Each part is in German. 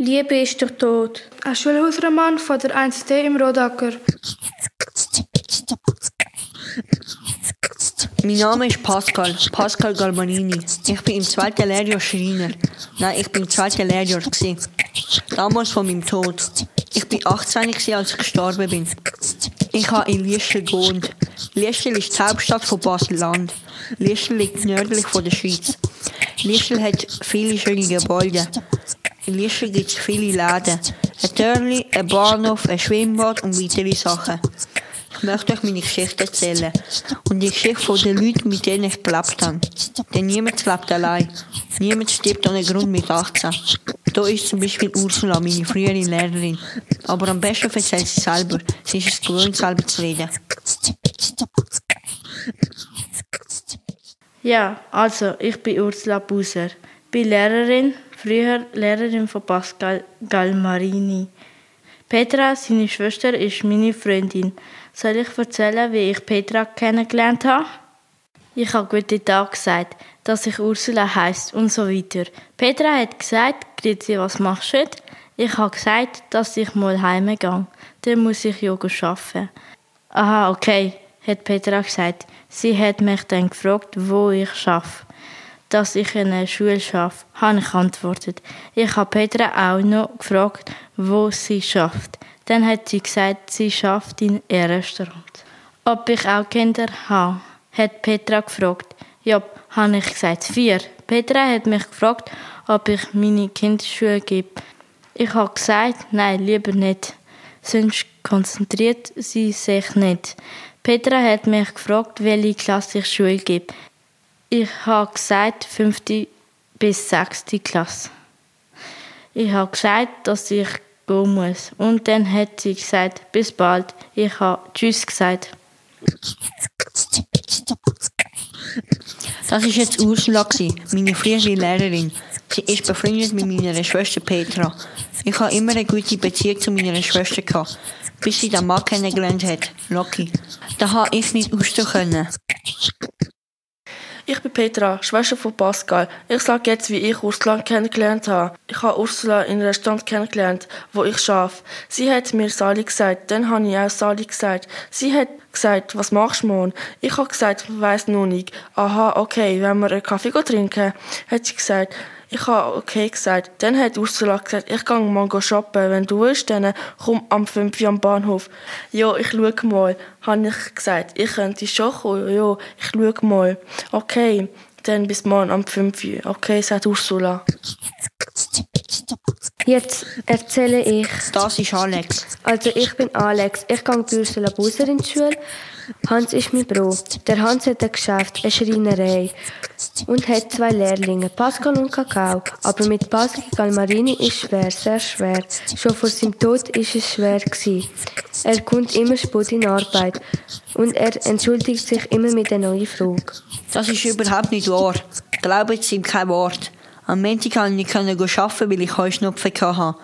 Liebe ist der Tod. Ein Schulhausroman von der 1D im Rodacker. Mein Name ist Pascal, Pascal Galbanini. Ich bin im zweiten Lehrjahr Schreiner. Nein, ich bin im zweiten Lehrjahr. Gewesen. Damals von meinem Tod. Ich bin 18 gewesen, als ich gestorben bin. Ich habe in Liestel gewohnt. Liestel ist die Hauptstadt von Basel-Land. Liestel liegt nördlich von der Schweiz. Liestel hat viele schöne Gebäude. In Liestel gibt es viele Läden. Ein Törli, ein Bahnhof, ein Schwimmbad und weitere Sachen. Ich möchte euch meine Geschichte erzählen. Und die Geschichte von den Leuten, mit denen ich gelebt habe. Denn niemand lebt allein. Niemand stirbt ohne Grund mit 18. Da ist zum Beispiel Ursula, meine frühere Lehrerin. Aber am besten erzählt sie selber. Sie ist es gewohnt, selber zu reden. Ja, also, ich bin Ursula Buser. Bin Lehrerin, früher Lehrerin von Pascal Galmarini. Petra, seine Schwester, ist meine Freundin. Soll ich erzählen, wie ich Petra kennengelernt habe? Ich habe guten Tag gesagt, dass ich Ursula heißt und so weiter. Petra hat gesagt, Grüezi, was machst du? Ich habe gesagt, dass ich mal heimgehe. Dann muss ich ja arbeiten. Aha, okay, hat Petra gesagt. Sie hat mich dann gefragt, wo ich arbeite. Dass ich in einer Schule arbeite, habe ich antwortet. Ich habe Petra auch noch gefragt, wo sie schafft. Dann hat sie gesagt, sie schafft in einem Restaurant. Ob ich auch Kinder habe, hat Petra gefragt. Ja, habe ich gesagt, vier. Petra hat mich gefragt, ob ich meine Kinderschule gebe. Ich habe gesagt, nein, lieber nicht. Sonst konzentriert sie sich nicht. Petra hat mich gefragt, welche Klasse ich Schule gebe. Ich habe gesagt, fünfte bis sechste Klasse. Ich habe gesagt, dass ich gehen muss. Und dann hat sie gesagt, bis bald. Ich habe Tschüss gesagt. Das war jetzt Ursula, meine frühere Lehrerin. Sie ist befreundet mit meiner Schwester Petra. Ich habe immer eine gute Beziehung zu meiner Schwester gehabt, bis sie den Mann kennengelernt hat, Loki. Da habe ich nicht ausstehen können. Ich bin Petra, Schwester von Pascal. Ich sage jetzt, wie ich Ursula kennengelernt habe. Ich habe Ursula in einem Restaurant kennengelernt, wo ich arbeite. Sie hat mir Sali gesagt, dann habe ich auch Sali gesagt. Sie hat gesagt, was machst du morgen? Ich habe gesagt, weiss noch nicht. Aha, okay, wenn wir einen Kaffee trinken, hat sie gesagt. Ich habe okay gesagt. Dann hat Ursula gesagt, ich gehe mal shoppen. Wenn du willst, dann komm am 5 Uhr am Bahnhof. Ja, ich schaue mal. Habe ich gesagt, ich könnte schon kommen. Ja, ich schaue mal. Okay, dann bis morgen am 5 Uhr. Okay, sagt Ursula. Jetzt erzähle ich. Das ist Alex. Also ich bin Alex. Ich gehe bei Ursula Buser in die Schule. Hans ist mein Bruder. Der Hans hat ein Geschäft, eine Schreinerei und hat zwei Lehrlinge, Pascal und Kakao. Aber mit Pascal Galmarini ist schwer, sehr schwer. Schon vor seinem Tod ist es schwer gewesen. Er kommt immer spät in Arbeit und er entschuldigt sich immer mit einer neuen Frage. Das ist überhaupt nicht wahr. Glaubt ihm kein Wort. Am Montag konnte ich nicht arbeiten, weil ich Heuschnupfen hatte.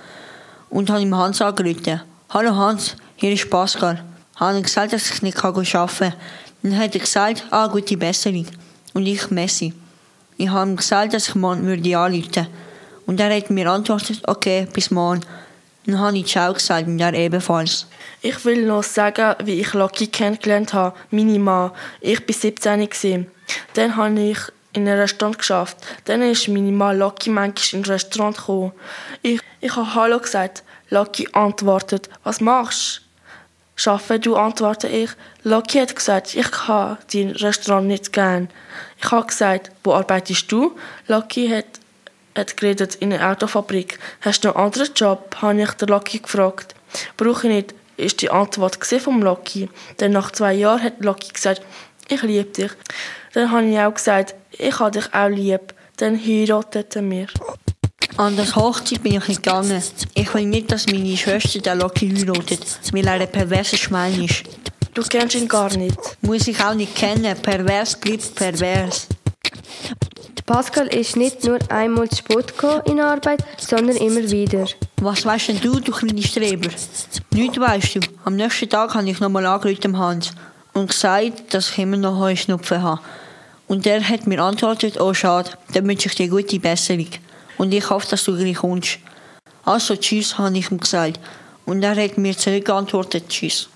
Und habe ihm Hans angerufen. Hallo Hans, hier ist Pascal habe ich gesagt, dass ich nicht arbeiten kann. Dann hat er gesagt, ah, gute Besserung. Und ich, Messi. Ich habe ihm gesagt, dass ich morgen würde anrufen Und er hat mir antwortet, okay, bis morgen. Dann habe ich Ciao gesagt und er ebenfalls. Ich will noch sagen, wie ich Lucky kennengelernt habe, meine Mann. Ich war 17. Dann habe ich in einem Restaurant geschafft. Dann ist meine Mann Lucky manchmal ins Restaurant gekommen. Ich, ich habe Hallo gesagt. Lucky antwortet, was machst du? Schaffe du, antworte ich. Loki hat gesagt, ich kann dein Restaurant nicht gern. Ich habe gesagt, wo arbeitest du? Loki hat, hat geredet in einer Autofabrik. Hast du einen anderen Job? habe ich den Loki gefragt. Brauche ich nicht, ist die Antwort vom Loki. Dann nach zwei Jahren hat Loki gesagt, ich liebe dich. Dann habe ich auch gesagt, ich habe dich auch lieb. Dann heirateten wir. An das Hochzeit bin ich nicht gegangen. Ich will nicht, dass meine Schwester den Loki heiratet, weil er ein perverser Schwein ist. Du kennst ihn gar nicht. Muss ich auch nicht kennen. Pervers bleibt pervers. Pascal ist nicht nur einmal zu spät in Arbeit, sondern immer wieder. Was weißt denn du, du kleine Streber? Nichts weißt du. Am nächsten Tag habe ich nochmal angerufen Hans und gesagt, dass ich immer noch Heuschnupfen habe. Und der hat mir antwortet, oh schade, dann wünsche ich dir gute Besserung und ich hoffe, dass du gleich kommst. Also tschüss, habe ich ihm gesagt. Und er hat mir zurückgeantwortet, tschüss.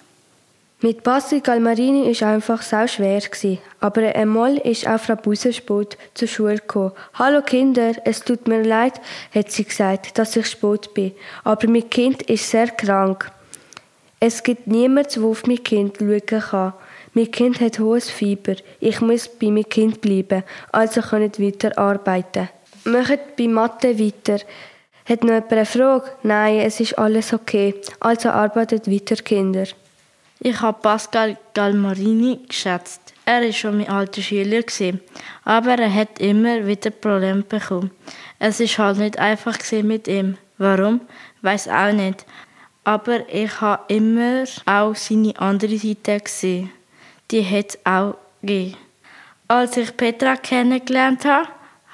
Mit Pascal Galmarini ist einfach sau schwer gsi, aber einmal ist auch Frau Busenspot zur Schule gekommen. Hallo Kinder, es tut mir leid, hat sie gesagt, dass ich spät bin, aber mein Kind ist sehr krank. Es gibt niemanden, der auf mein Kind schauen kann. Mein Kind hat hohes Fieber. Ich muss bei meinem Kind bleiben, also kann ich weiter arbeiten. Macht bei Mathe weiter. Hat noch jemand eine Frage? Nein, es ist alles okay. Also arbeitet weiter, Kinder. Ich habe Pascal Galmarini geschätzt. Er ist schon mein alter Schüler aber er hat immer wieder Probleme bekommen. Es ist halt nicht einfach mit ihm. Warum? Weiß auch nicht. Aber ich habe immer auch seine andere Seite gesehen. Die hat es auch gegeben. Als ich Petra kennengelernt habe,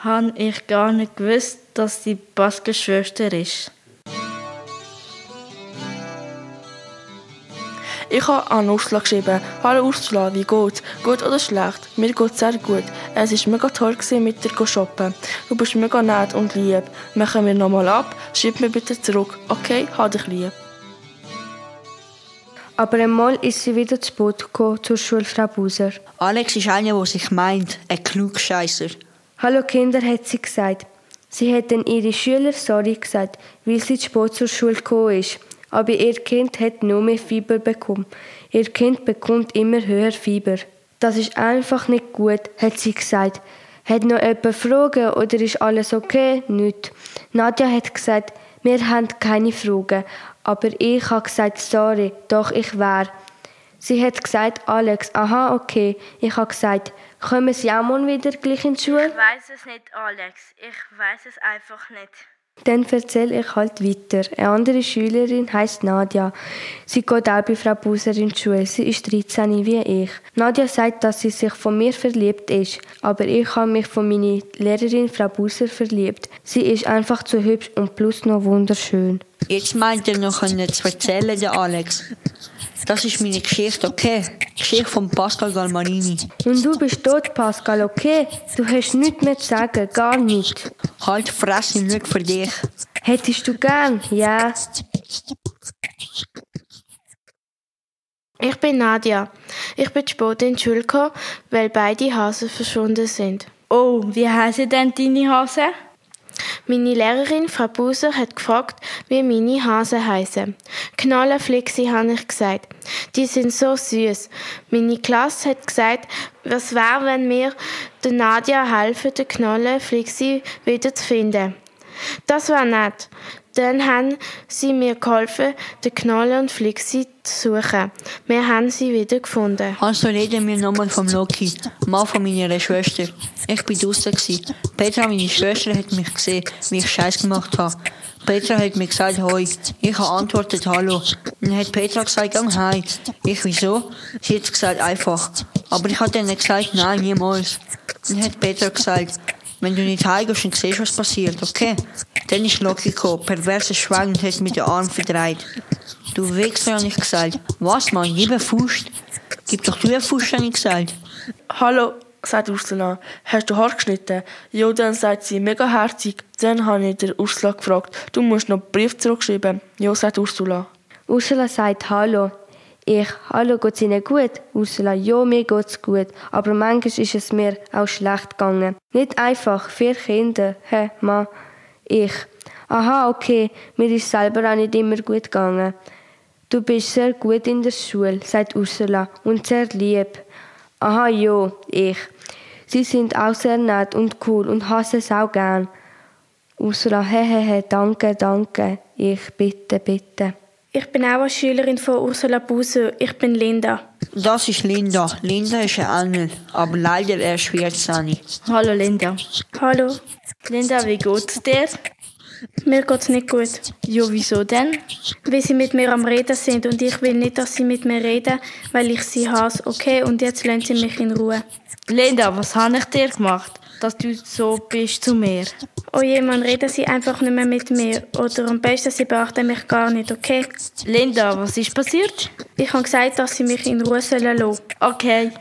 habe ich gar nicht gewusst, dass sie Pascals Schwester ist. Ich habe an Ursula geschrieben. Hallo Ursula, wie geht's? Gut oder schlecht? Mir geht's sehr gut. Es war mega toll mit dir zu shoppen. Du bist mega nett und lieb. Machen wir nochmal ab. Schreib mir bitte zurück. Okay, hab dich lieb. Aber einmal ist sie wieder zu spät gekommen zur Schule, Frau Buser. Alex ist einer, der sich meint, ein Klugscheisser. Hallo Kinder, hat sie gesagt. Sie hat dann ihre Schüler sorry gesagt, weil sie zu spät zur Schule gekommen ist. Aber ihr Kind hat nur mehr Fieber bekommen. Ihr Kind bekommt immer höher Fieber. Das ist einfach nicht gut, hat sie gesagt. Hat noch jemand Fragen oder ist alles okay? Nicht. Nadja hat gesagt, wir haben keine Fragen. Aber ich habe gesagt, sorry, doch ich wär. Sie hat gesagt, Alex, aha, okay. Ich habe gesagt, kommen Sie auch mal wieder gleich in die Schule? Ich weiß es nicht, Alex. Ich weiß es einfach nicht. Dann erzähle ich halt weiter. Eine andere Schülerin heißt Nadja. Sie geht auch bei Frau Buser in die Schule. Sie ist 13 wie ich. Nadja sagt, dass sie sich von mir verliebt ist, aber ich habe mich von meiner Lehrerin Frau Buser verliebt. Sie ist einfach zu hübsch und plus noch wunderschön. Jetzt meint er noch einen zu erzählen, der Alex. Das ist meine Geschichte, okay? Geschichte von Pascal Galmarini. Und du bist tot, Pascal, okay? Du hast nichts mehr zu sagen, gar nichts. Halt Fresse, nicht für dich. Hättest du gern? Ja. Ich bin Nadja. Ich bin spät in die Schule gekommen, weil beide Hasen verschwunden sind. Oh, wie heißen denn deine Hasen? Meine Lehrerin, Frau Buser, hat gefragt, wie meine Hasen heißen. Knallenflixi, habe ich gesagt. Die sind so süß. Meine Klasse hat gesagt, was wäre, wenn wir der Nadja helfen, den Knallenflixi wieder zu finden. Das war nett. Dann haben sie mir geholfen, den Knolle und Flixi zu suchen. Wir haben sie wieder gefunden. Also reden wir nochmal vom Loki, Mann von meiner Schwester. Ich bin draußen. Petra, meine Schwester, hat mich gesehen, wie ich Scheiß gemacht habe. Petra hat mir gesagt, hoi. Ich habe antwortet, hallo. Dann hat Petra gesagt, gang heim. Ich, wieso? Sie hat gesagt, einfach. Aber ich habe dann gesagt, nein, niemals. Dann hat Petra gesagt, wenn du nicht heimgehst, dann siehst du, was passiert, okay? Dann ist Loki gekommen, perverser Schwein und hat mit den Arm verdreht. Du Wichser, habe ich gesagt. Was, Mann, eine Fuß. Gib doch du eine Fuß, habe ich gesagt. Hallo, sagt Ursula. Hast du Haar geschnitten? Ja, dann sagt sie, mega herzig. Dann habe ich der Ursula gefragt, du musst noch einen Brief zurückschreiben. Ja, sagt Ursula. Ursula sagt Hallo. Ich, hallo, geht's Ihnen gut? Ursula, ja, mir geht's gut. Aber manchmal ist es mir auch schlecht gegangen. Nicht einfach, vier Kinder. Hä, Ma? Ich. Aha, okay, mir ist selber auch nicht immer gut gegangen. Du bist sehr gut in der Schule, sagt Ursula, und sehr lieb. Aha, ja, ich. Sie sind auch sehr nett und cool und hasse es auch gern. Ursula, hehehe, danke, danke. Ich, bitte, bitte. Ich bin auch eine Schülerin von Ursula Buser. Ich bin Linda. Das ist Linda. Linda ist ein Engel, aber leider erst 14. Hallo Linda. Hallo. Linda, wie geht's dir? Mir geht's nicht gut. Ja, wieso denn? Weil sie mit mir am Reden sind und ich will nicht, dass sie mit mir reden, weil ich sie hasse. Okay, und jetzt lassen sie mich in Ruhe. Linda, was habe ich dir gemacht, dass du so bist zu mir? Oh je, man reden sie einfach nicht mehr mit mir. Oder am besten, sie beachten mich gar nicht, okay? Linda, was ist passiert? Ich habe gesagt, dass sie mich in Ruhe sollen lassen. Okay.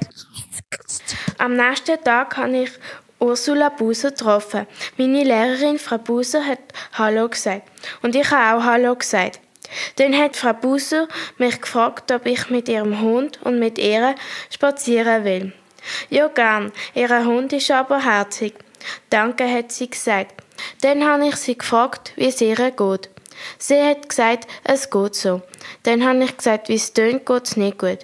Am nächsten Tag habe ich Ursula Buser getroffen. Meine Lehrerin, Frau Buser, hat Hallo gesagt. Und ich habe auch Hallo gesagt. Dann hat Frau Buser mich gefragt, ob ich mit ihrem Hund und mit ihr spazieren will. Ja, gern. Ihr Hund ist aber herzig. Danke, hat sie gesagt. Dann habe ich sie gefragt, wie es ihr geht. Sie hat gesagt, es geht so. Dann habe ich gesagt, wie es tönt, geht es nicht gut.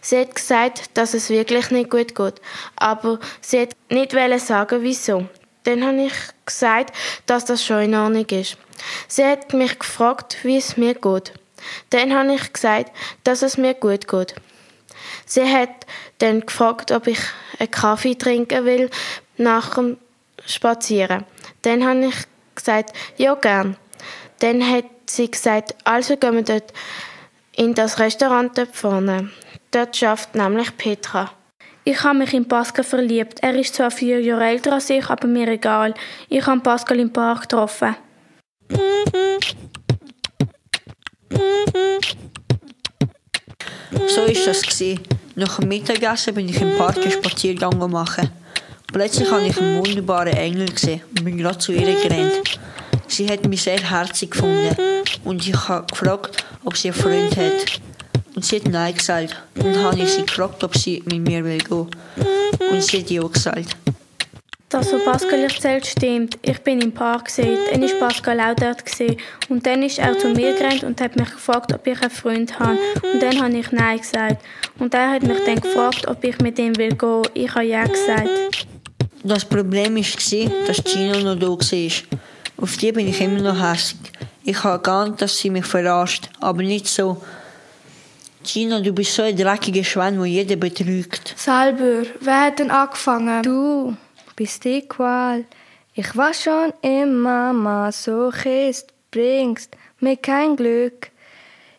Sie hat gesagt, dass es wirklich nicht gut geht, aber sie hat nicht sagen, wieso. Dann habe ich gesagt, dass das schon in Ordnung ist. Sie hat mich gefragt, wie es mir geht. Dann habe ich gesagt, dass es mir gut geht. Sie hat dann gefragt, ob ich einen Kaffee trinken will nach dem Spazieren. Dann habe ich gesagt, ja gern. Dann hat sie gesagt, also gehen wir dort in das Restaurant dort vorne. Dort schafft nämlich Petra. Ich habe mich in Pascal verliebt. Er ist zwar vier Jahre älter als ich, aber mir egal. Ich habe Pascal im Park getroffen. So ist das gewesen. Nach dem Mittagessen bin ich im Park einen Spaziergang machen. Plötzlich habe ich einen wunderbaren Engel gesehen und bin gerade zu ihr gerannt. Sie hat mich sehr herzig gefunden und ich habe gefragt, ob sie einen Freund hat. Und sie hat Nein gesagt. Und habe ich sie gefragt, ob sie mit mir will gehen. Und sie hat Ja gesagt. Das, was Pascal erzählt, stimmt. Ich bin im Park gesehen. Dann ist Pascal auch dort gesehen. Und dann ist er zu mir gerannt und hat mich gefragt, ob ich einen Freund habe. Und dann habe ich Nein gesagt. Und er hat mich dann gefragt, ob ich mit ihm will gehen. Ich habe Ja gesagt. Das Problem war, dass Gina noch da war. Auf die bin ich immer noch hässlich. Ich habe geahnt, dass sie mich verarscht, aber nicht so. Gina, du bist so ein dreckiger Schwein, der jeden betrügt. Selber, wer hat denn angefangen? Du bist die Qual. Ich war schon immer Masochist, bringst mir kein Glück.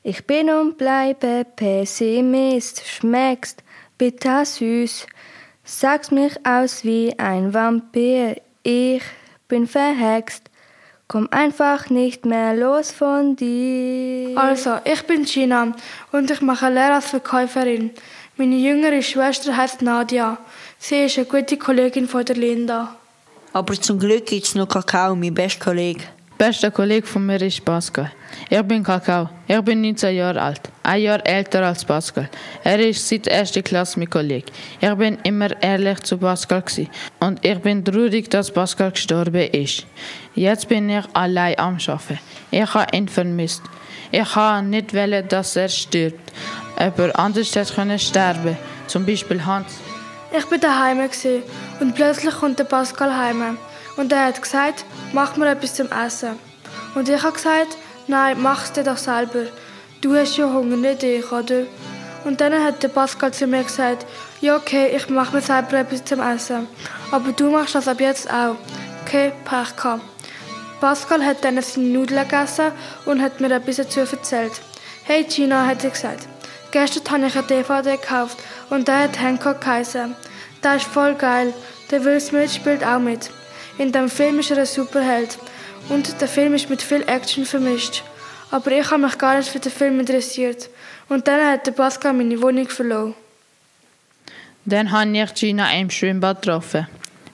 Ich bin und bleibe Pessimist, schmeckst bitter süß, sagst mich aus wie ein Vampir, ich bin verhext. Komm einfach nicht mehr los von dir. Also, ich bin Gina und ich mache Lehre als Verkäuferin. Meine jüngere Schwester heißt Nadia. Sie ist eine gute Kollegin von der Linda. Aber zum Glück gibt es noch Kakao, mein bester Kollege. Bester Kollege von mir ist Pascal. Ich bin Kakao. Ich bin 19 Jahre alt. Ein Jahr älter als Pascal. Er ist seit erster Klasse mein Kollege. Ich bin immer ehrlich zu Pascal gewesen. und ich bin traurig, dass Pascal gestorben ist. Jetzt bin ich allein am Arbeiten. Ich habe ihn vermisst. Ich habe nicht wollen, dass er stirbt. Aber anders hätte können sterben. Zum Beispiel Hans. Ich bin daheim und plötzlich kommt der Pascal heim. Und er hat gesagt, mach mir etwas zum Essen. Und ich habe gesagt, nein, mach's dir doch selber. Du hast ja Hunger, nicht ich, oder? Und dann hat der Pascal zu mir gesagt, ja okay, ich mach mir selber etwas zum Essen. Aber du machst das ab jetzt auch. Okay, Pech gehabt. Pascal hat dann seine Nudeln gegessen und hat mir etwas dazu erzählt. Hey Gina, hat er gesagt. Gestern habe ich eine DVD gekauft und der hat Hancock geheißen. Der ist voll geil. Der Will Smith spielt auch mit. In dem Film ist er ein Superheld. Und der Film ist mit viel Action vermischt. Aber ich habe mich gar nicht für den Film interessiert. Und dann hat der Pascal meine Wohnung verloren. Dann habe ich Gina im Schwimmbad getroffen.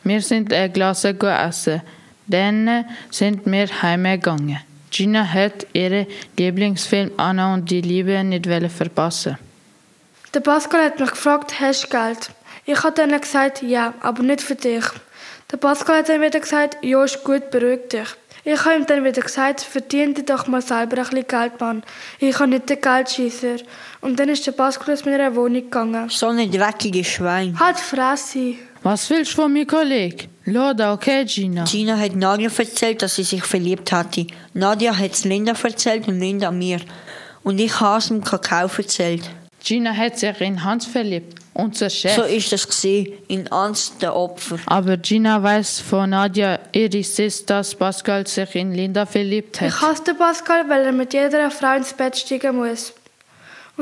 Wir sind ein Glas essen. Dann sind wir heimgegangen. Gina hat ihren Lieblingsfilm Anna und die Liebe nicht verpassen. Der Pascal hat mich gefragt, hast du Geld? Ich habe dann gesagt, ja, aber nicht für dich. Der Pascal hat dann wieder gesagt, ja, ist gut, beruhig dich. Ich habe ihm dann wieder gesagt, verdien dir doch mal selber ein bisschen Geld, Mann. Ich habe nicht den Geldscheisser. Und dann ist der Pascal aus meiner Wohnung gegangen. So ein dreckiges Schwein. Halt Fresse. Was willst du von mir, Kollege? Loda, okay, Gina? Gina hat Nadia erzählt, dass sie sich verliebt hatte. Nadia hat es Linda erzählt und Linda mir. Und ich habe es dem Kakao erzählt. Gina hat sich in Hans verliebt, unser Chef. So ist das gesehen, in Hans der Opfer. Aber Gina weiß von Nadia, ihre Sis, dass Pascal sich in Linda verliebt hat. Ich hasse Pascal, weil er mit jeder Frau ins Bett steigen muss.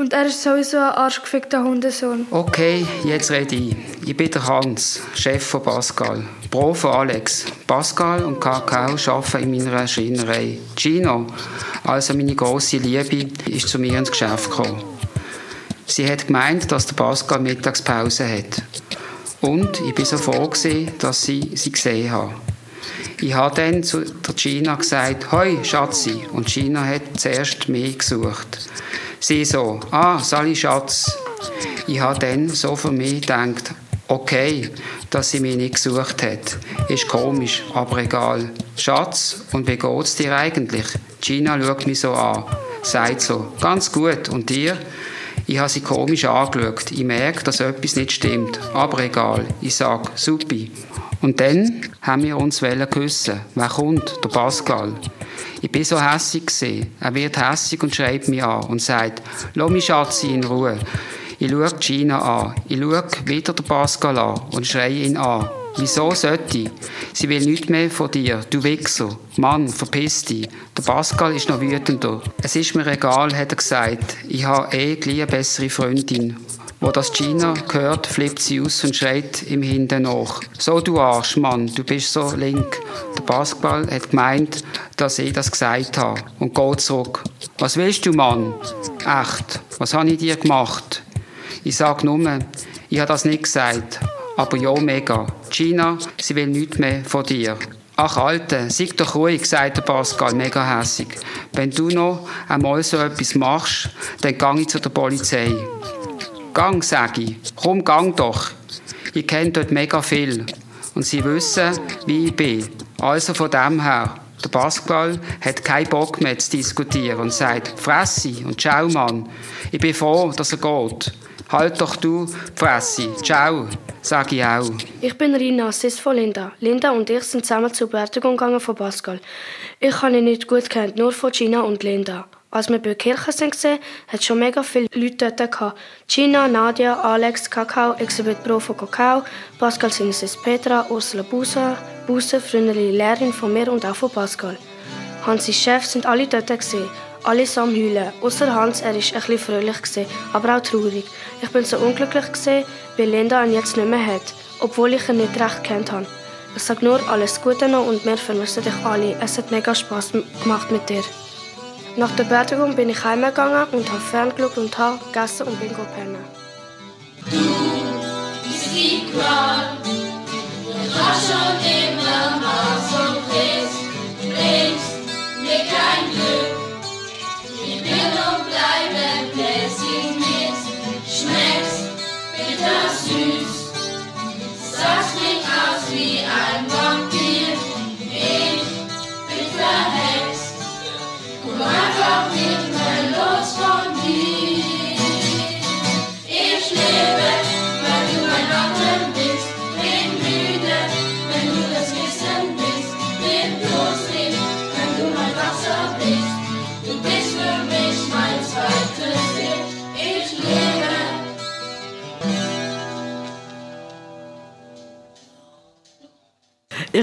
Und er ist sowieso ein arschgefickter Hundesohn. Okay, jetzt rede ich. Ich bin der Hans, Chef von Pascal. Pro von Alex. Pascal und Kakao arbeiten in meiner Schreinerei. Gino, also meine grosse Liebe, ist zu mir ins Geschäft gekommen. Sie hat gemeint, dass der Pascal Mittagspause hat. Und ich bin so froh, dass sie sie gesehen haben. Ich habe dann zu der Gina gesagt, «Hoi, Schatzi!» Und Gina hat zuerst mich gesucht. Sie so, «Ah, Sally Schatz!» Ich habe dann so für mich gedacht, okay, dass sie mich nicht gesucht hat. Ist komisch, aber egal. Schatz, und wie geht's dir eigentlich? Gina schaut mich so an, sagt so, ganz gut, und dir? Ich habe sie komisch angeschaut. Ich merke, dass etwas nicht stimmt. Aber egal. Ich sage, supi. Und dann haben wir uns küssen. Wer kommt? Der Pascal. Ich bin so hässig gesehen. Er wird hässig und schreibt mich an und sagt, lass mich Schatzi in Ruhe. Ich schaue Gina an. Ich schaue wieder den Pascal an und schreie ihn an. Wieso sollte ich? Sie will nichts mehr von dir, du Wichser. Mann, verpiss dich. Der Pascal ist noch wütender. Es ist mir egal, hat er gesagt. Ich habe eh eine bessere Freundin. Wo das Gina hört, flippt sie aus und schreit ihm hinten nach. So, du Arsch, Mann, du bist so link. Der Pascal hat gemeint, dass ich das gesagt habe und geht zurück. Was willst du, Mann? Echt, was habe ich dir gemacht? Ich sag nur, ich habe das nicht gesagt. Aber ja, mega. Gina, sie will nichts mehr von dir. Ach, Alte, sei doch ruhig, sagt der Pascal, mega hässig. Wenn du noch einmal so etwas machst, dann gang ich zu der Polizei. Gang, sag ich. Komm, gang doch. Ich kenne dort mega viel. Und sie wissen, wie ich bin. Also von dem her, der Pascal hat keinen Bock mehr zu diskutieren und sagt, Fressi und ciao, Mann. Ich bin froh, dass er geht. Halt doch du, Fressi. Ciao, sag ich auch. Ich bin Rina, Sis von Linda. Linda und ich sind zusammen zur Beerdigung gegangen von Pascal. Ich habe ihn nicht gut kennt, nur von Gina und Linda. Als wir bei der Kirche sind, hat es schon mega viele Leute dort. Gina, Nadia, Alex, Kakao, Elisabeth Pro von Kakao, Pascal seine Sis Petra, Ursula Busa, Busa, frühere Lehrerin von mir und auch von Pascal. Hansi Chef sind alle dort gesehen. Alle am Heulen. Außer Hans, er war ein bisschen fröhlich, gewesen, aber auch traurig. Ich bin so unglücklich, gewesen, weil Linda ihn jetzt nicht mehr hat, obwohl ich ihn nicht recht kennt habe. Ich sage nur alles Gute noch und wir vermissen dich alle. Es hat mega Spass gemacht mit dir. Nach der Beerdigung bin ich heimgegangen und habe ferngeschaut und habe gegessen und bin pennen. Du bist die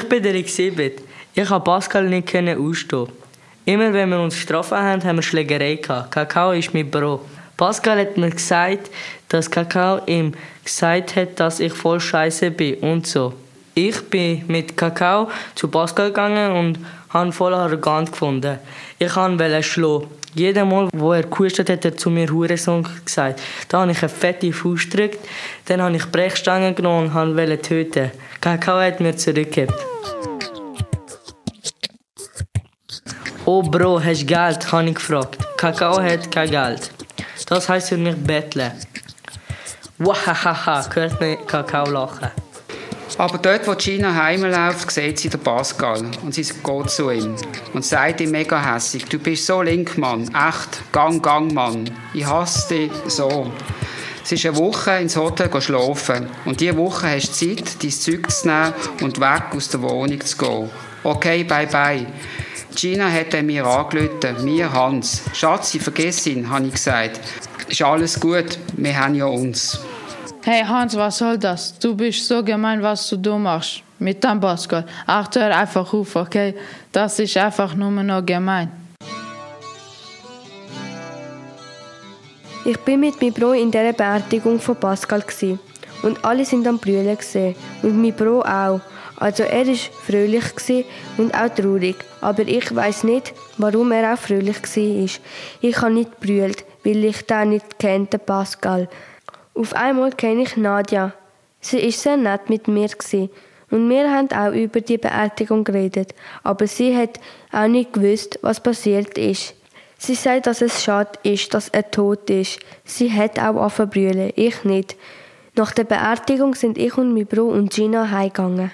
Ich bin der Exhibit. Ich konnte Pascal nicht ausstehen. Immer wenn wir uns getroffen haben, haben wir Schlägerei gehabt. Kakao ist mein Bro. Pascal hat mir gesagt, dass Kakao ihm gesagt hat, dass ich voll scheiße bin und so. Ich bin mit Kakao zu Pascal gegangen und habe voll arrogant gefunden. Ich wollte ihn schlagen. Jedes Mal, wo er gehustet hat, hat er zu mir Hurensohn gesagt. Da habe ich eine fette Faust gedrückt, dann habe ich Brechstangen genommen und wollte töten. Kakao hat mir zurückgegeben. Oh Bro, hast du Geld? habe ich gefragt. Kakao hat kein Geld. Das heisst für mich betteln. Wahahaha, hört mir Kakao lachen. Aber dort, wo Gina heimläuft, sieht sie den Pascal und sie geht zu ihm und sagt ihm mega hässig, du bist so link, Mann, echt, gang, gang, Mann, ich hasse dich so. Es ist eine Woche ins Hotel schlafen und diese Woche hast du Zeit, dein Zeug zu nehmen und weg aus der Wohnung zu gehen. Okay, bye bye. Gina hat mir angerufen, mir Hans. Schatzi, vergiss ihn, habe ich gesagt. Ist alles gut, wir haben ja uns. Hey Hans, was soll das? Du bist so gemein, was du da machst. Mit deinem Pascal. Ach, hör einfach auf, okay? Das ist einfach nur noch gemein. Ich bin mit meinem Bro in dieser Beerdigung von Pascal gsi und alle sind am Brüllen gesehen und mein Bro auch. Also er ist fröhlich und auch traurig, aber ich weiß nicht, warum er auch fröhlich ist. Ich habe nicht brüllt, weil ich den nicht kannte, Pascal. Auf einmal kenne ich Nadja. Sie ist sehr nett mit mir und wir haben auch über die Beerdigung geredet, aber sie hat auch nicht gewusst, was passiert ist. Sie sagt, dass es schade ist, dass er tot ist. Sie hat auch angefangen ich nicht. Nach der Beerdigung sind ich und mein Bruder und Gina heimgegangen.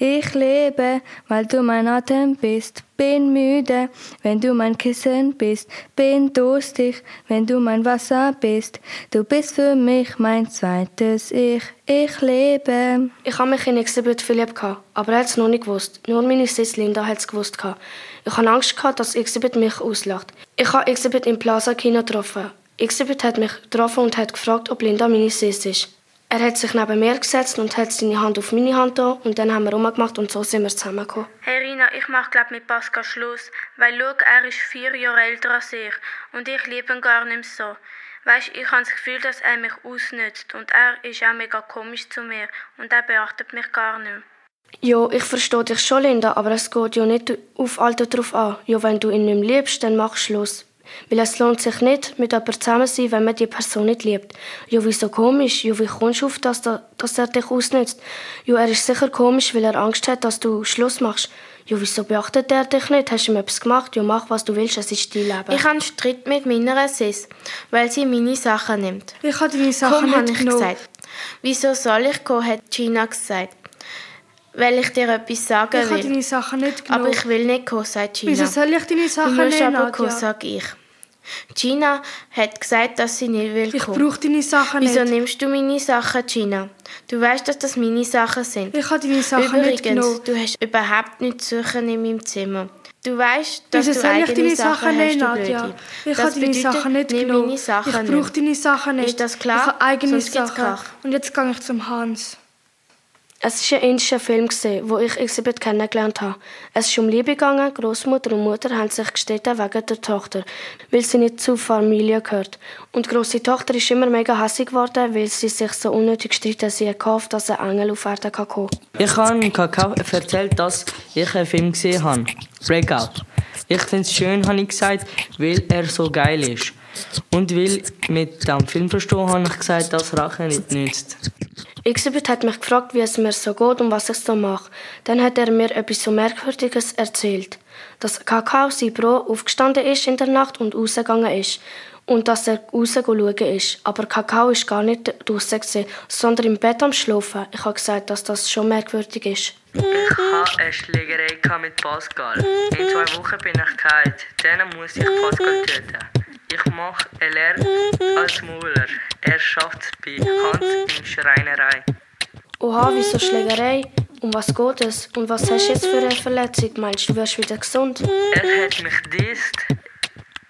Ich lebe, weil du mein Atem bist, bin müde, wenn du mein Kissen bist, bin durstig, wenn du mein Wasser bist. Du bist für mich mein zweites Ich, ich lebe. Ich habe mich in Exhibit verliebt, gehabt, aber er hat es noch nicht gewusst. Nur meine Sis Linda hat es gewusst. gehabt. Ich hatte Angst, gehabt, dass Exhibit mich auslacht. Ich habe Exhibit im Plaza Kino getroffen. Exhibit hat mich getroffen und hat gefragt, ob Linda meine Sis ist. Er hat sich neben mir gesetzt und hat seine Hand auf meine Hand da und dann haben wir rumgemacht und so sind wir zusammengekommen. Hey Rina, ich mach glaub mit Pascal Schluss, weil schau, er ist vier Jahre älter als ich und ich liebe ihn gar nicht so. Weisst, ich habe das Gefühl, dass er mich ausnützt und er ist auch mega komisch zu mir und er beachtet mich gar nicht. Ja, ich verstehe dich schon, Linda, aber es geht ja nicht auf Alter drauf an. Ja, wenn du ihn nicht mehr liebst, dann mach Schluss. Weil es lohnt sich nicht, mit jemandem zusammen zu sein, wenn man die Person nicht liebt. Ja, wieso komisch? Ja, wie kommst du auf das, dass er dich ausnützt? Ja, er ist sicher komisch, weil er Angst hat, dass du Schluss machst. Ja, wieso beachtet er dich nicht? Hast du ihm etwas gemacht? Ja, mach, was du willst, es ist dein Leben. Ich habe einen Streit mit meiner Sis, weil sie meine Sachen nimmt. Ich habe deine Sachen Komm, nicht habe ich genommen. gesagt. Wieso soll ich gehen, hat Gina gesagt. Weil ich dir etwas sagen Ich habe will. deine Sachen nicht genommen. Aber ich will nicht gehen, sagt Gina. Wieso soll ich deine Sachen du musst nehmen, aber gehen, Nadja? sag ich. Gina hat gesagt, dass sie nicht will Ich kommen. brauche deine Sachen Wieso nicht. nimmst du meine Sachen, Gina? Du weißt, dass das meine Sachen sind. Ich habe deine Sachen nicht Übrigens, genommen. du hast überhaupt nichts zu suchen in meinem Zimmer. Du weißt, dass Wieso du ich eigene deine Sachen Sachen nehmen, hast, Nadja? Ich Das habe deine Sachen nicht genommen. Sachen ich nicht. brauche deine Sachen nicht. Ist das klar? Ich habe eigene Sonst Sachen. Und jetzt gehe ich zum Hans. Es war ein indischer Film, wo ich Exhibit kennengelernt habe. Es ist um Liebe gegangen. Großmutter und Mutter haben sich gestritten wegen der Tochter, weil sie nicht zur Familie gehört. Und die grosse Tochter ist immer mega hässlich geworden, weil sie sich so unnötig gestritten sie hat dass ein Engel auf Erden kann kommen Ich habe Kakao erzählt, dass ich einen Film gesehen habe. Breakout. Ich finde es schön, habe ich gesagt, weil er so geil ist. Und weil mit dem Film verstehen habe ich gesagt, dass Rache nicht nützt. Exhibit hat mich gefragt, wie es mir so geht und was ich so mache. Dann hat er mir etwas so Merkwürdiges erzählt. Dass Kakao, sein Bro, aufgestanden ist in der Nacht und rausgegangen ist. Und dass er raus schauen ist. Aber Kakao ist gar nicht gewesen, sondern im Bett am Schlafen. Ich habe gesagt, dass das schon merkwürdig ist. Ich hatte eine Schlägerei mit Pascal. In zwei Wochen bin ich geheilt. Dann muss ich Pascal töten. Ich mache eine Lehre als Mauler. Er schafft bei Hans in Schreinerei. Oha, wieso Schlägerei? Um was geht es? Und was hast du jetzt für eine Verletzung? Meinst du, du wirst wieder gesund? Er hat mich disst.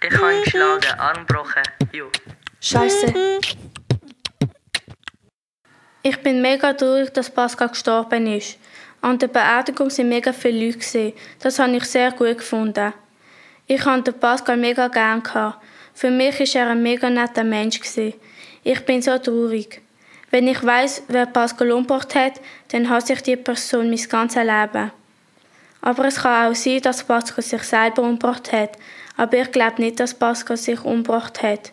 Ich habe ihn geschlagen, Arm gebrochen. Jo. Scheiße. Ich bin mega traurig, dass Pascal gestorben ist. An der Beerdigung waren mega viele Leute. Das habe ich sehr gut gefunden. Ich hatte Pascal mega gern. gehabt. Für mich war er ein mega netter Mensch. gewesen. Ich bin so traurig. Wenn ich weiß, wer Pascal umgebracht hat, dann hasse ich die Person mein ganzes Leben. Aber es kann auch sein, dass Pascal sich selber umgebracht hat. Aber ich glaube nicht, dass Pascal sich umgebracht hat.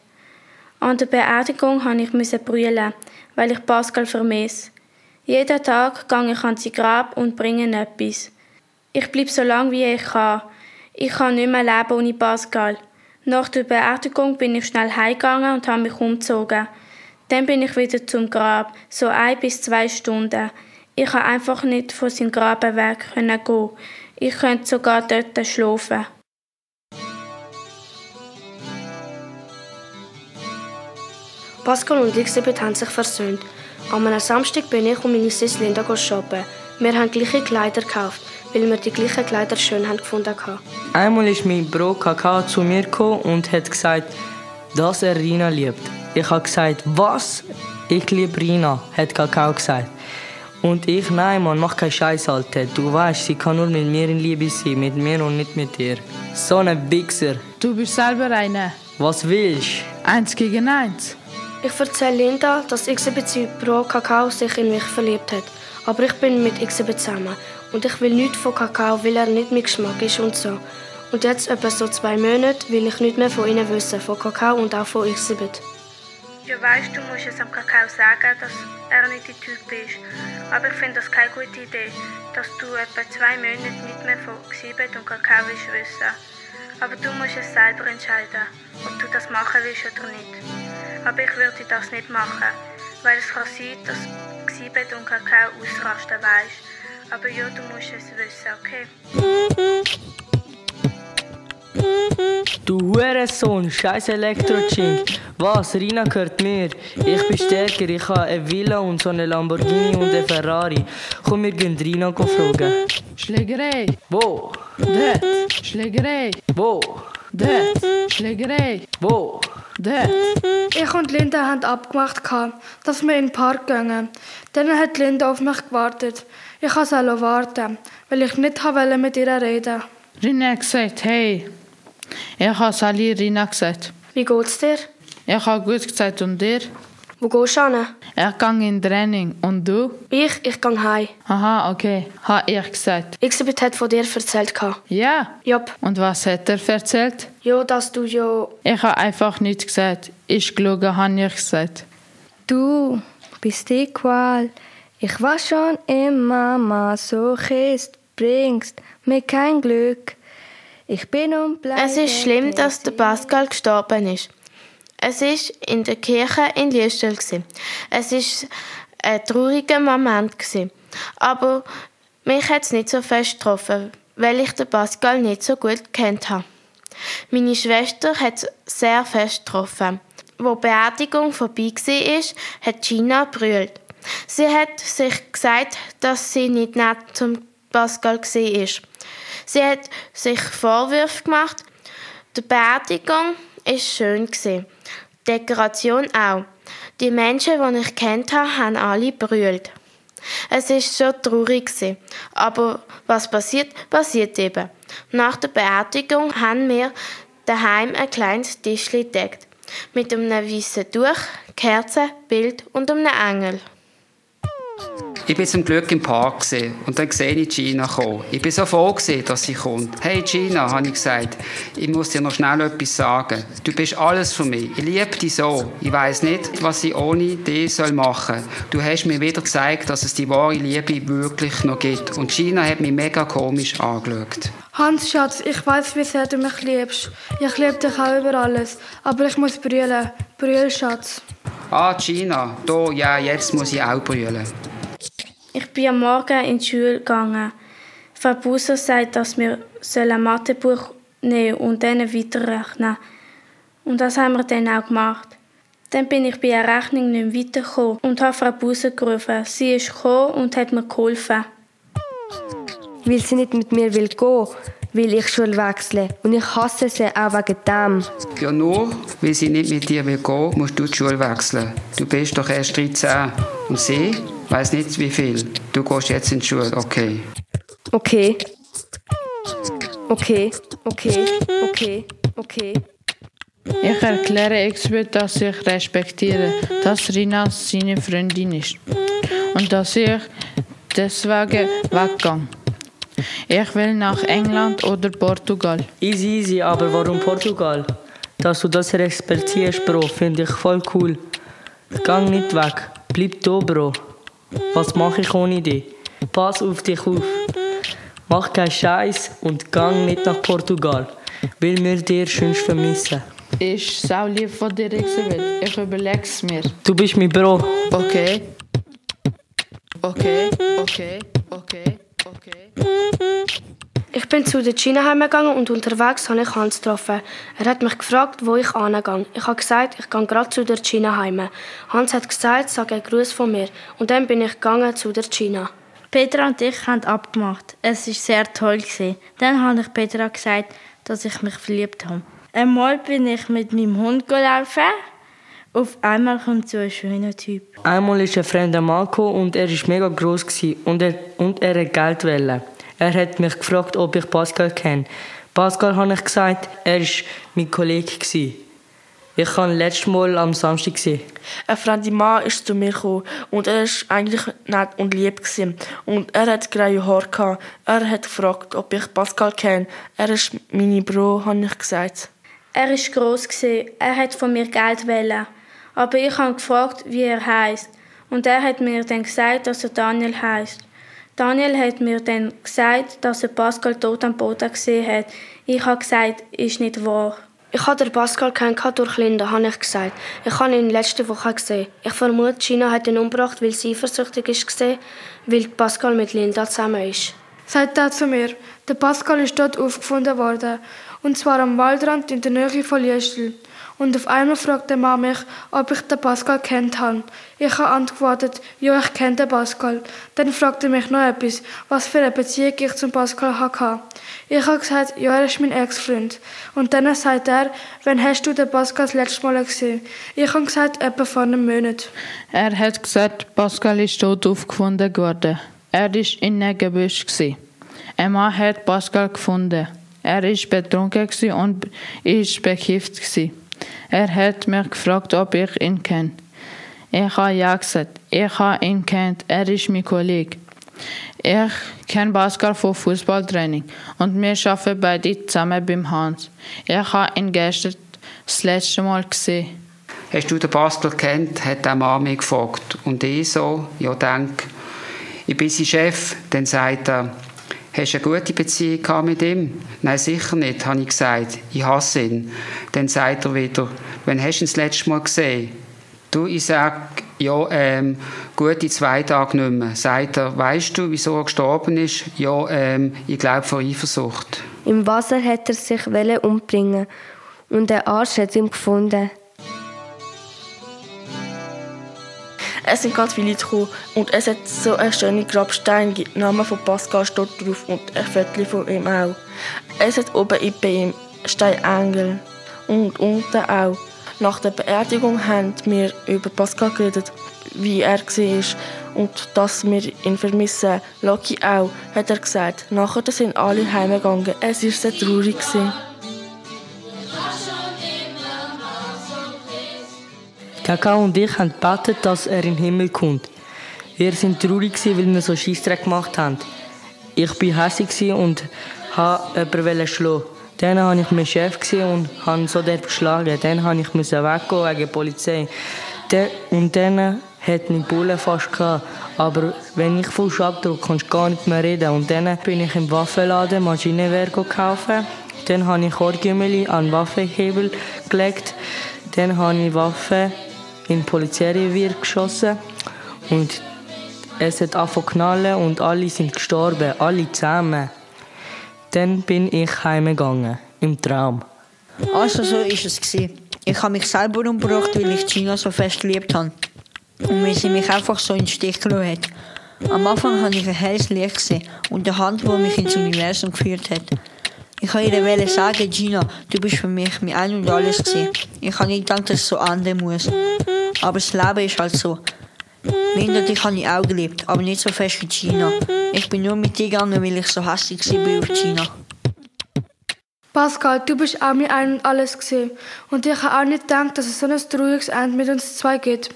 An der Beerdigung musste ich brüllen, weil ich Pascal vermisse. Jeden Tag gehe ich an sein Grab und bringe etwas. Ich bleibe so lange wie ich kann. Ich kann nicht mehr leben ohne Pascal. Nach der Beerdigung bin ich schnell heimgegangen und habe mich umgezogen. Dann bin ich wieder zum Grab, so ein bis zwei Stunden. Ich konnte einfach nicht von seinem Grab weg gehen. Ich könnte sogar dort schlafen. Pascal und Elisabeth haben sich versöhnt. Einem Samstag bin ich und meine Sis Linda shoppen. Wir haben gleiche Kleider gekauft, weil wir die gleichen Kleider schön haben gefunden haben. Einmal ist mein Bro Kakao zu mir gekommen und hat gesagt, dass er Rina liebt. Ich habe gesagt, was? Ich liebe Rina, hat Kakao gesagt. Und ich, nein, Mann, mach keinen Scheiß, Alter. Du weißt, sie kann nur mit mir in Liebe sein, mit mir und nicht mit dir. So ein Wichser. Du bist selber einer. Was willst Eins gegen eins. Ich erzähle Linda, dass sein Bro Kakao sich in mich verliebt hat. Aber ich bin mit Elisabeth zusammen. Und ich will nichts von Kakao, weil er nicht mein Geschmack ist und so. Und jetzt etwa so zwei Monate will ich nichts mehr von ihnen wissen, von Kakao und auch von Elisabeth. Ja, weißt du, musst es am Kakao sagen, dass er nicht der Typ ist. Aber ich finde das keine gute Idee, dass du etwa zwei Monate nicht mehr von Xibet und Kakao willst wissen. Aber du musst es selber entscheiden, ob du das machen willst oder nicht. Aber ich würde das nicht machen, weil es kann sein, dass Xibet und Kakao ausrasten, weißt. Aber ja, du musst es wissen, okay? Du Hurensohn, scheiß Elektro-Chink. Was, Rina gehört mir. Ich bin stärker, ich habe eine Villa und so eine Lamborghini und eine Ferrari. Komm, wir gehen Rina fragen. Schlägerei. Wo? Dort. Schlägerei. Wo? Dort. Schlägerei. Wo? Dort. Ich und Linda haben abgemacht, dass wir in den Park gehen. Dann hat Linda auf mich gewartet. Ich wollte warten, weil ich nicht wollte mit ihr reden. Rina hat gesagt, hey. Ich habe Sally Rina gesagt. Wie geht's dir? Ich habe gut gesagt und dir? Wo gehst du hin? Ich gehe in Training. Und du? Ich? Ich gehe heim. Aha, okay. Habe ich gesagt. Xibit hat von dir erzählt. Ja? Jupp. Und was hat er erzählt? Ja, dass du ja... Ich habe einfach nichts gesagt. Ich gelogen, habe ich gesagt. Du bist die Qual. Ich war schon immer Masochist. Bringst mir kein Glück. Ich bin und bleibe. Es ist schlimm, dass der Pascal gestorben ist. Es ist in der Kirche in Liestel. Es ist ein trauriger Moment. Aber mich hat es nicht so fest getroffen, weil ich den Pascal nicht so gut kennt habe. Meine Schwester hat es sehr fest getroffen. Wo die Beerdigung vorbei war, hat Gina brüllt. Sie hat sich gesagt, dass sie nicht nett zum Pascal war. Sie hat sich Vorwürfe gemacht. Die Beerdigung war schön. Die Dekoration auch. Die Menschen, die ich kennt habe, haben alle brüllt. Es war schon traurig. Aber was passiert, passiert eben. Nach der Beerdigung haben wir daheim ein kleines Tischchen gedeckt. Mit einem weißen Tuch, Kerzen, Bild und einem Engel. Ich bin zum Glück im Park und dann sehe ich Gina kommen. Ich bin so froh, gewesen, dass sie kommt. Hey Gina, habe ich gesagt, ich muss dir noch schnell etwas sagen. Du bist alles für mich. Ich liebe dich so. Ich weiß nicht, was ich ohne dich machen soll. Du hast mir wieder gezeigt, dass es die wahre Liebe wirklich noch gibt. Und Gina hat mich mega komisch angeschaut. Hans, Schatz, ich weiß, wie sehr du mich liebst. Ich liebe dich auch über alles. Aber ich muss brüllen. Brüll, Schatz. Ah, Gina, da, ja, jetzt muss ich auch brüllen. Ich bin am Morgen in die Schule gegangen. Frau Buser sagt, dass wir ein Mathebuch nehmen und dann weiterrechnen. Und das haben wir dann auch gemacht. Dann bin ich bei der Rechnung nicht mehr weitergekommen und habe Frau Buser gerufen. Sie ist gekommen und hat mir geholfen. Weil sie nicht mit mir will gehen, will ich Schule wechseln. Und ich hasse sie auch wegen dem. Ja, nur weil sie nicht mit dir will gehen, musst du die Schule wechseln. Du bist doch erst 13. Und sie weiß nicht wie viel. Du gehst jetzt in die Schule, okay. Okay. Okay, okay, okay, okay. Ich erkläre explizit, dass ich respektiere, dass Rina seine Freundin ist. Und dass ich deswegen weggehe. Ich will nach England oder Portugal. Easy, easy, aber warum Portugal? Dass du das respektierst, Bro, finde ich voll cool. Gang nicht weg, bleib da, Bro. Was mache ich ohne dich? Pass auf dich auf. Mach keinen Scheiß und gang nicht nach Portugal, weil wir dir schönst vermissen. Ich sau lieb von dir, Elisabeth. Ich überleg's mir. Du bist mein Bro. Okay. Okay, okay, okay, okay. Ich bin zu der Gina heimgegangen und unterwegs habe ich Hans getroffen. Er hat mich gefragt, wo ich angehe. Ich habe gesagt, ich gehe gerade zu der Gina heim. Hans hat gesagt, sag einen Gruß von mir. Und dann bin ich gegangen zu der Gina. Petra und ich haben abgemacht. Es war sehr toll. Gewesen. Dann habe ich Petra gesagt, dass ich mich verliebt habe. Einmal bin ich mit meinem Hund gelaufen. Auf einmal kommt so ein schöner Typ. Einmal ist ein fremder Mann gekommen und er war mega gross gewesen und er, und er hat Geld wollen. Er hat mich gefragt, ob ich Pascal kenne. Pascal habe ich gesagt, er war mein Kollege. Gewesen. Ich habe letztes Mal am Samstag gesehen. Ein fremder Mann ist zu mir gekommen und er war eigentlich nett und lieb. Gewesen. Und er hat graue Haare. Gehabt. Er hat gefragt, ob ich Pascal kenne. Er ist meine Bro, habe ich gesagt. Er war gross, er hat von mir Geld wollen. Aber ich habe gefragt, wie er heißt. Und er hat mir dann gesagt, dass er Daniel heißt. Daniel hat mir dann gesagt, dass er Pascal tot am Boden gesehen hat. Ich habe gesagt, ist nicht wahr. Ich habe den Pascal kennengelernt durch Linda, habe ich gesagt. Ich habe ihn letzte Woche gesehen. Ich vermute, Gina hat ihn umgebracht, weil sie eifersüchtig ist, weil Pascal mit Linda zusammen ist. Sagt er zu mir, der Pascal ist dort aufgefunden worden. Und zwar am Waldrand in der Nähe von Liestel. Und auf einmal fragt der Mann mich, ob ich den Pascal kennt habe. Ich habe antwortet, ja, ich kenne den Pascal. Dann fragt er mich noch etwas, was für eine Beziehung ich zum Pascal hatte. Ich habe gesagt, ja, er ist mein Ex-Freund. Und dann sagt er, wann hast du den Pascal das letzte Mal gesehen? Ich habe gesagt, etwa vor einem Monat. Er hat gesagt, Pascal ist tot aufgefunden worden. Er war in einem Gebüsch. Ein Mann hat Pascal gefunden. Er war betrunken und ist bekifft. Er hat mich gefragt, ob ich ihn kenne. Ich habe ja gesagt. Ich habe ihn kennt. Er ist mein Kollege. Ich kenne Pascal von Fußballtraining und wir arbeiten beide zusammen beim Hans. Ich habe ihn gestern das letzte Mal gesehen. Hast du den Pascal kennt? hat der Mann mich gefragt. Und ich so, ja, denk, ich bin sein Chef. Dann sagt er, Hast du eine gute Beziehung mit ihm? Nein, sicher nicht, habe ich gesagt. Ich hasse ihn. Dann sagt er wieder, wann hast du ihn das letzte Mal gesehen? Du, ich sage, ja, ähm, gute zwei Tage nicht mehr. Sagt er, weißt du, wieso er gestorben ist? Ja, ähm, ich glaube vor Eifersucht. Im Wasser hat er sich umbringen und der Arsch hat ihn gefunden. Es sind ganz viele gekommen und es hat so einen schönen Grabstein, der Name von Pascal steht drauf und ein Viertel von ihm auch. Es hat oben bei ihm Stein Engel und unten auch. Nach der Beerdigung haben wir über Pascal geredet, wie er war und dass wir ihn vermissen. Loki auch, hat er gesagt. Nachher sind alle heimgegangen. Es war sehr traurig. Kakao und ich haben gebetet, dass er in den Himmel kommt. Wir sind traurig, weil wir so Scheissdreck gemacht haben. Ich war hässlich und wollte jemanden schlagen. Dann war ich mein Chef und habe so dort geschlagen. Dann musste ich weggehen wegen der Polizei. Und dann hat mich Bullen fast gehabt. Aber wenn ich falsch abdrücke, kannst du gar nicht mehr reden. Und dann bin ich im Waffenladen Maschinenwehr kaufen. Dann habe ich Orgümeli an den Waffenhebel gelegt. Dann habe ich Waffen in Polizeirevier geschossen und es hat angefangen und alle sind gestorben, alle zusammen. Dann bin ich heimgegangen, im Traum. Also so ist es gewesen. Ich habe mich selber umgebracht, weil ich Gina so fest geliebt habe. Und weil sie mich einfach so in den Stich gelassen hat. Am Anfang habe ich ein helles Licht gesehen und eine Hand, die mich ins Universum geführt hat. Ich wollte ihr sagen, Gina, du bist für mich mein Ein und Alles gewesen. Ich habe nicht gedacht, dass es so enden muss. Aber das Leben ist halt so. Linda, dich habe ich auch geliebt, aber nicht so fest wie Gina. Ich bin nur mit dir gegangen, weil ich so hässlich war auf Gina. Pascal, du bist auch mir ein und alles gesehen. Und ich habe auch nicht gedacht, dass es so ein trauriges Ende mit uns zwei gibt.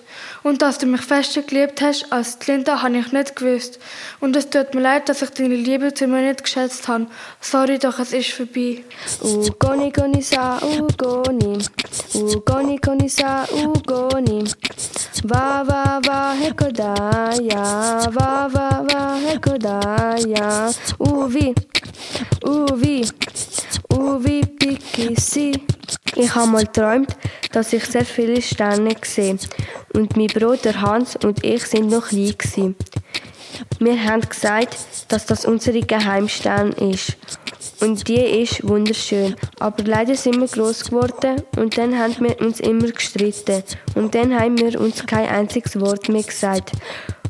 Und dass du mich fester geliebt hast als Linda, habe ich nicht gewusst. Und es tut mir leid, dass ich deine Liebe zu mir nicht geschätzt habe. Sorry, doch es ist vorbei. Ugoni goni sa ugoni. Ugoni goni sa ugoni. Va va va hekodaya. Va va va hekodaya. Uvi. Uvi. Uvi Pikisi. Ich habe mal geträumt, dass ich sehr viele Sterne sehe. Und mein Bruder Hans und ich sind noch klein. Gewesen. Wir haben gesagt, dass das unsere Geheimstern ist. Und die ist wunderschön. Aber leider sind wir groß geworden und dann haben wir uns immer gestritten. Und dann haben wir uns kein einziges Wort mehr gesagt.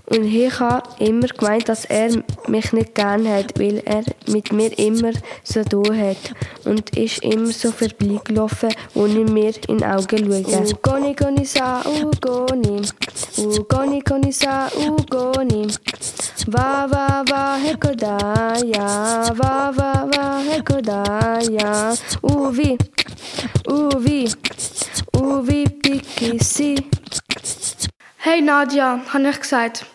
Und ich habe immer gemeint, dass er mich nicht gern hat, weil er mit mir immer so tun hat. Und ist immer so vorbeigelaufen, ohne mir in die Augen schauen. Ugoni, goni, sa, ugoni. Ugoni, goni, sa, ugoni. Va, va, va, hekodaya. Va, va, va, hekodaya. Uvi, uvi, uvi, pikisi. Hey Nadja, habe ich gesagt.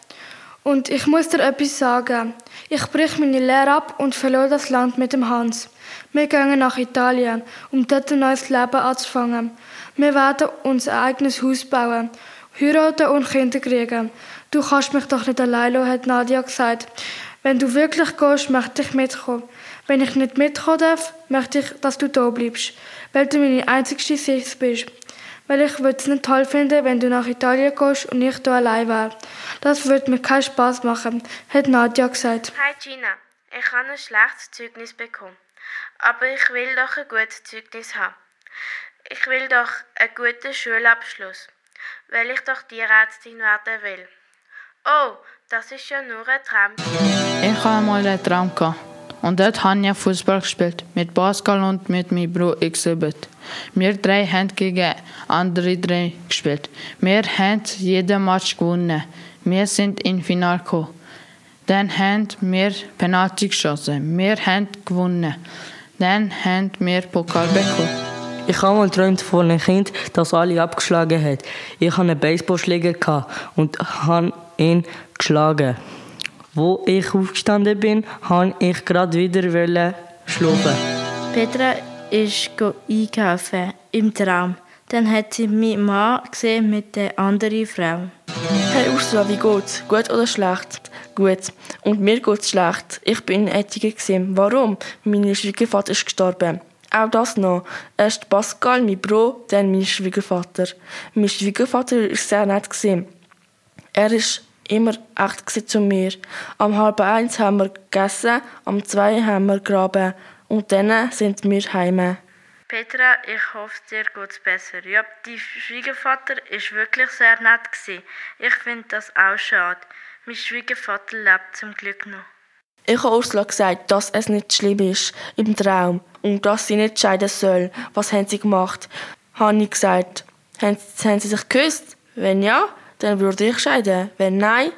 Und ich muss dir etwas sagen. Ich brich meine Lehre ab und verlor das Land mit dem Hans. Wir gehen nach Italien, um dort ein neues Leben anzufangen. Wir werden unser eigenes Haus bauen, heiraten und Kinder kriegen. Du kannst mich doch nicht allein lassen, hat Nadia gesagt. Wenn du wirklich gehst, möchte ich mitkommen. Wenn ich nicht mitkommen darf, möchte ich, dass du da bleibst, weil du meine einzigste Sicht bist. Weil ich würde es nicht toll finden, wenn du nach Italien gehst und ich da allein wäre. Das würde mir keinen Spaß machen, hat Nadja gesagt. Hi Gina, ich habe ein schlechtes Zeugnis bekommen. Aber ich will doch ein gutes Zeugnis haben. Ich will doch einen guten Schulabschluss, weil ich doch Tierärztin werden will. Oh, das ist ja nur ein Traum. Ich hatte mal einen Traum. Gehabt. Und dort habe ich Fußball gespielt. Mit Pascal und mit meinem Bruder Exhibit. Wir drei haben gegen andere drei gespielt. Wir haben jeden Match gewonnen. Wir sind in Finale gekommen. Dann haben wir Penalty geschossen. Wir haben gewonnen. Dann haben wir Pokal bekommen. Ich habe mal geträumt von einem Kind, das alle abgeschlagen hat. Ich hatte einen Baseballschläger und habe ihn geschlagen. Wo ich aufgestanden bin, wollte ich gerade wieder schlafen. Petra ist einkaufen im Traum. Dann hat sie meinen Mann gesehen mit der anderen Frau. Hey Ursula, wie geht's? Gut oder schlecht? Gut. Und mir geht's schlecht. Ich bin in Ettigen. Warum? Mein Schwiegervater ist gestorben. Auch das noch. Erst Pascal, mein Bruder, dann mein Schwiegervater. Mein Schwiegervater war sehr nett. Er ist immer echt zu mir. Am halb eins haben wir gegessen, am zwei haben wir gegraben und dann sind wir heim. Petra, ich hoffe, dir geht's besser. Ja, dein Schwiegervater ist wirklich sehr nett Ich finde das auch schade. Mein Schwiegervater lebt zum Glück noch. Ich habe Ursula gesagt, dass es nicht schlimm ist im Traum und dass sie nicht scheiden soll. Was haben sie gemacht? Habe ich gesagt. Haben, haben sie sich geküsst? Wenn ja, dann würde ich scheiden. Wenn nein...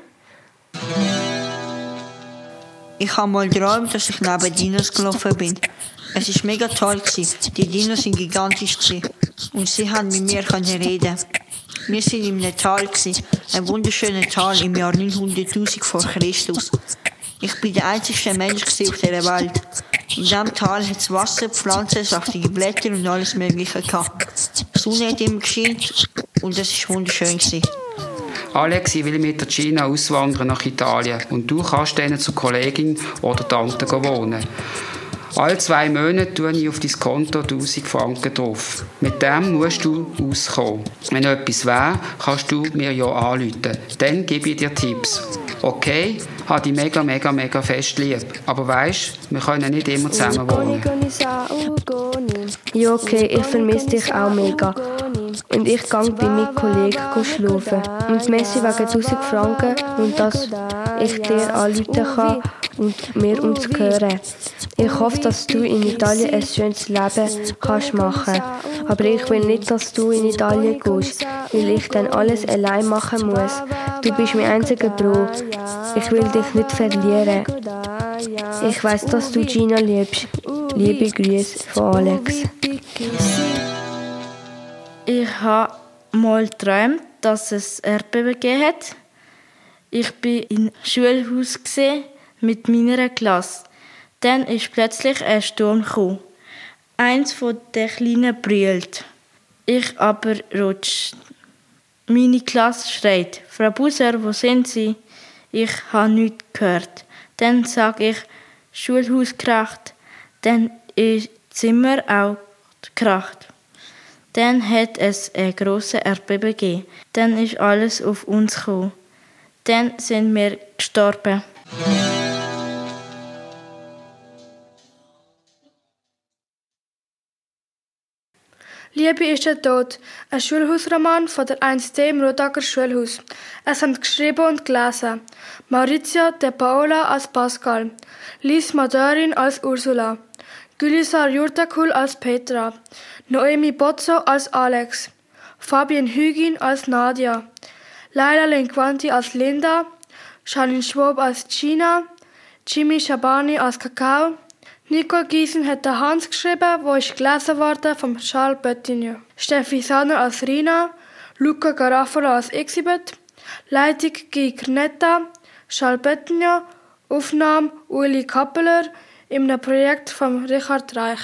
Ich habe mal geträumt, dass ich neben Dinos gelaufen bin. Es war mega toll. Die Dinos waren gigantisch. Und sie haben mit mir reden. Wir waren in einem Tal. Ein wunderschöner Tal im Jahr 900.000 vor Christus. Ich bin der einzige Mensch auf dieser Welt. In diesem Tal hat es Wasser, Pflanzen, saftige Blätter und alles Mögliche gehabt. Die Sonne hat immer geschient und es war wunderschön. Alex, ich will mit der Gina auswandern nach Italien und du kannst dann zur Kollegin oder Tante wohnen. Alle zwei Monate tue ich auf dein Konto 1000 Franken drauf. Mit dem musst du auskommen. Wenn etwas wäre, kannst du mir ja anrufen. Dann gebe ich dir Tipps. Okay, habe dich mega, mega, mega fest lieb. Aber weißt, wir können nicht immer zusammen wohnen. Ja, okay, ich vermisse dich auch mega. Und ich gehe bei meinem Kollegen schlafen. Und Messi wegen 1000 Franken und dass ich dir anrufen kann und wir uns hören. Ich hoffe, dass du in Italien ein schönes Leben kannst machen. Aber ich will nicht, dass du in Italien gehst, weil ich dann alles allein machen muss. Du bist mein einziger Bruder. Ich will dich nicht verlieren. Ich weiß, dass du Gina liebst. Liebe Grüße von Alex. Ich habe mal geträumt, dass es Erdbeben gegeben hat. Ich bin im Schulhaus mit meiner Klasse. Dann ist plötzlich ein Sturm gekommen. Eins von den Kleinen brüllt. Ich aber rutsch. Meine Klasse schreit. Frau Buser, wo sind Sie? Ich habe nichts gehört. Dann sag ich, Schulhaus kracht. Dann ist Zimmer auch kracht. Dann hat es ein grosses Erdbeben gegeben. Dann ist alles auf uns gekommen. Dann sind wir gestorben. Liebe ist der Tod, ein Schulhausroman von der 1D im Rodager Schulhaus. Es haben geschrieben und gelesen Maurizio De Paola als Pascal, Lies Madorin als Ursula, Gülizar Jurtakul als Petra, Noemi Bozzo als Alex, Fabian Hügin als Nadia, Laila Linquanti als Linda, Charlene Schwab als Gina, Jimmy Shabani als Kakao, Nicole Giesen hat der Hans geschrieben, wo ist gelesen worden vom Charles Böttinger. Steffi Sanner als Rina, Luca Garofalo als Exhibit, Leitung Guy Cornetta, Charles Böttinger, Aufnahme Uli Kappeler, einem Projekt von Richard Reich.